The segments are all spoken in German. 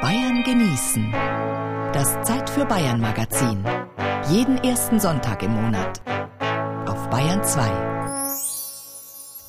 Bayern genießen. Das Zeit für Bayern Magazin. Jeden ersten Sonntag im Monat. Auf Bayern 2.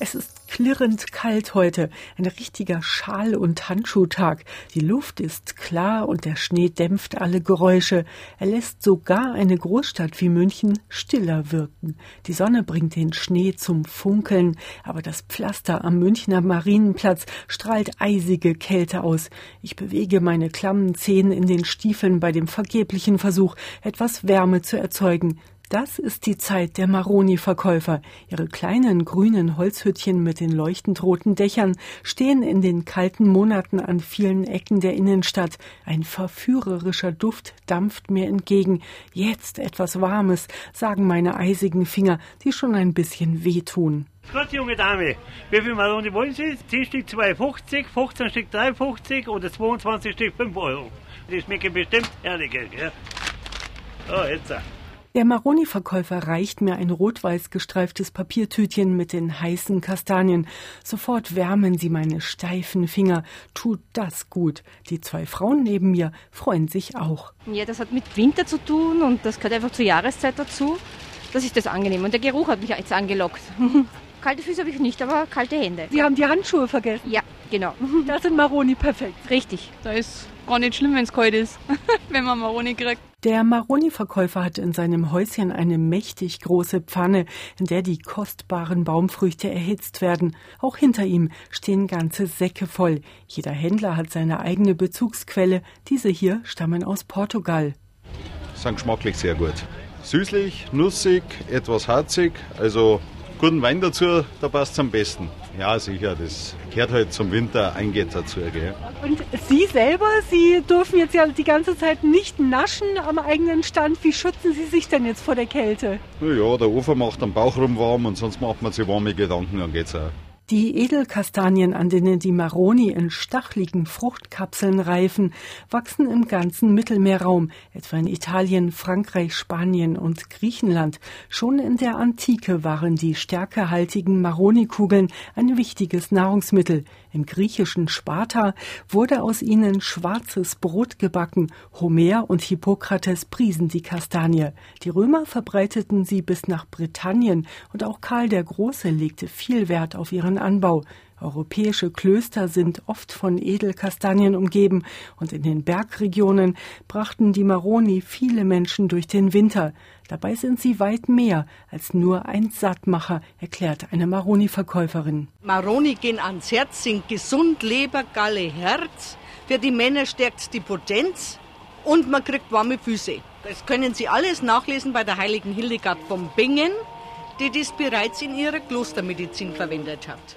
Es ist klirrend kalt heute, ein richtiger Schal- und Handschuhtag. Die Luft ist klar und der Schnee dämpft alle Geräusche. Er lässt sogar eine Großstadt wie München stiller wirken. Die Sonne bringt den Schnee zum Funkeln, aber das Pflaster am Münchner Marienplatz strahlt eisige Kälte aus. Ich bewege meine klammen Zehen in den Stiefeln bei dem vergeblichen Versuch, etwas Wärme zu erzeugen. Das ist die Zeit der Maroni-Verkäufer. Ihre kleinen grünen Holzhüttchen mit den leuchtend roten Dächern stehen in den kalten Monaten an vielen Ecken der Innenstadt. Ein verführerischer Duft dampft mir entgegen. Jetzt etwas Warmes, sagen meine eisigen Finger, die schon ein bisschen wehtun. Gut, junge Dame, wie viel Maroni wollen Sie? 10 Stück 2,50, 15 Stück 3,50 oder 22 Stück 5 Euro. Die schmecken bestimmt herrlich, gell? Oh, jetzt. Der Maroni-Verkäufer reicht mir ein rot-weiß gestreiftes Papiertütchen mit den heißen Kastanien. Sofort wärmen sie meine steifen Finger. Tut das gut. Die zwei Frauen neben mir freuen sich auch. Ja, das hat mit Winter zu tun und das gehört einfach zur Jahreszeit dazu. Das ist das angenehm. Und der Geruch hat mich jetzt angelockt. Kalte Füße habe ich nicht, aber kalte Hände. Sie haben die Handschuhe vergessen? Ja, genau. Das sind Maroni perfekt. Richtig. Da ist gar nicht schlimm, wenn es kalt ist, wenn man Maroni kriegt. Der Maroni-Verkäufer hat in seinem Häuschen eine mächtig große Pfanne, in der die kostbaren Baumfrüchte erhitzt werden. Auch hinter ihm stehen ganze Säcke voll. Jeder Händler hat seine eigene Bezugsquelle. Diese hier stammen aus Portugal. Sind geschmacklich sehr gut. Süßlich, nussig, etwas harzig, also guten Wein dazu, da passt es am besten. Ja, sicher, das gehört halt zum Winter, eingeht dazu. Gell? Und Sie selber, Sie dürfen jetzt ja die ganze Zeit nicht naschen am eigenen Stand. Wie schützen Sie sich denn jetzt vor der Kälte? Ja, der Ofen macht den Bauch rum warm und sonst macht man sich warme Gedanken, dann geht's auch. Die Edelkastanien, an denen die Maroni in stachligen Fruchtkapseln reifen, wachsen im ganzen Mittelmeerraum, etwa in Italien, Frankreich, Spanien und Griechenland. Schon in der Antike waren die stärkehaltigen Maroni-Kugeln ein wichtiges Nahrungsmittel. Im griechischen Sparta wurde aus ihnen schwarzes Brot gebacken. Homer und Hippokrates priesen die Kastanie. Die Römer verbreiteten sie bis nach Britannien und auch Karl der Große legte viel Wert auf ihren Anbau. Europäische Klöster sind oft von Edelkastanien umgeben und in den Bergregionen brachten die Maroni viele Menschen durch den Winter. Dabei sind sie weit mehr als nur ein Sattmacher, erklärt eine Maroni-Verkäuferin. Maroni gehen ans Herz, sind gesund, Leber, Galle, Herz. Für die Männer stärkt die Potenz und man kriegt warme Füße. Das können Sie alles nachlesen bei der heiligen Hildegard von Bingen, die das bereits in ihrer Klostermedizin verwendet hat.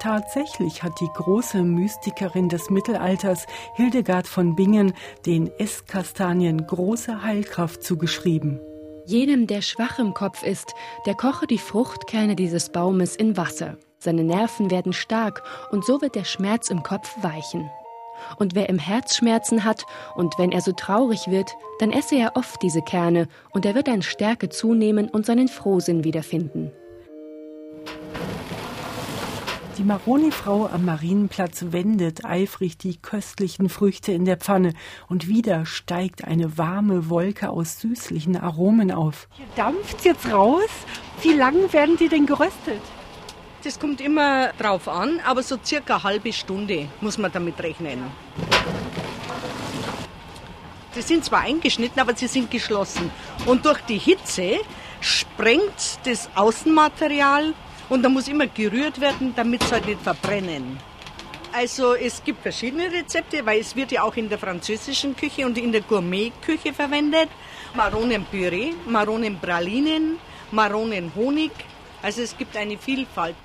Tatsächlich hat die große Mystikerin des Mittelalters Hildegard von Bingen den Esskastanien große Heilkraft zugeschrieben. Jedem, der schwach im Kopf ist, der koche die Fruchtkerne dieses Baumes in Wasser. Seine Nerven werden stark und so wird der Schmerz im Kopf weichen. Und wer im Herz Schmerzen hat und wenn er so traurig wird, dann esse er oft diese Kerne und er wird an Stärke zunehmen und seinen Frohsinn wiederfinden. Die Maroni-Frau am Marienplatz wendet eifrig die köstlichen Früchte in der Pfanne und wieder steigt eine warme Wolke aus süßlichen Aromen auf. Hier dampft jetzt raus. Wie lang werden die denn geröstet? Das kommt immer drauf an, aber so circa eine halbe Stunde muss man damit rechnen. Sie sind zwar eingeschnitten, aber sie sind geschlossen. Und durch die Hitze sprengt das Außenmaterial und da muss immer gerührt werden, damit es halt nicht verbrennen. Also es gibt verschiedene Rezepte, weil es wird ja auch in der französischen Küche und in der Gourmetküche verwendet. Maronenpüree, Maronenpralinen, Maronenhonig. Also es gibt eine Vielfalt.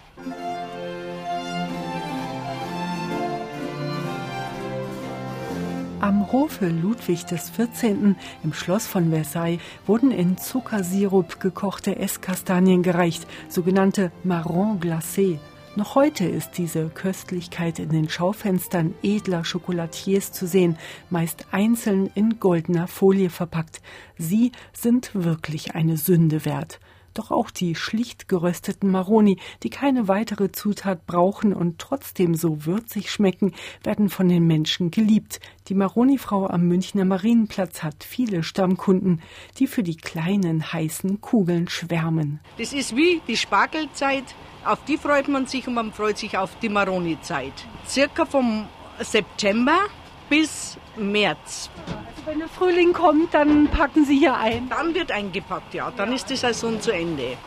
Am Hofe Ludwig XIV. im Schloss von Versailles wurden in Zuckersirup gekochte Esskastanien gereicht, sogenannte Marron glacé. Noch heute ist diese Köstlichkeit in den Schaufenstern edler Chocolatiers zu sehen, meist einzeln in goldener Folie verpackt. Sie sind wirklich eine Sünde wert. Doch auch die schlicht gerösteten Maroni, die keine weitere Zutat brauchen und trotzdem so würzig schmecken, werden von den Menschen geliebt. Die Maroni-Frau am Münchner Marienplatz hat viele Stammkunden, die für die kleinen heißen Kugeln schwärmen. Das ist wie die Spargelzeit. Auf die freut man sich und man freut sich auf die Maroni-Zeit. Circa vom September bis März. Wenn der Frühling kommt, dann packen Sie hier ein. Dann wird eingepackt, ja. Dann ist die Saison zu Ende.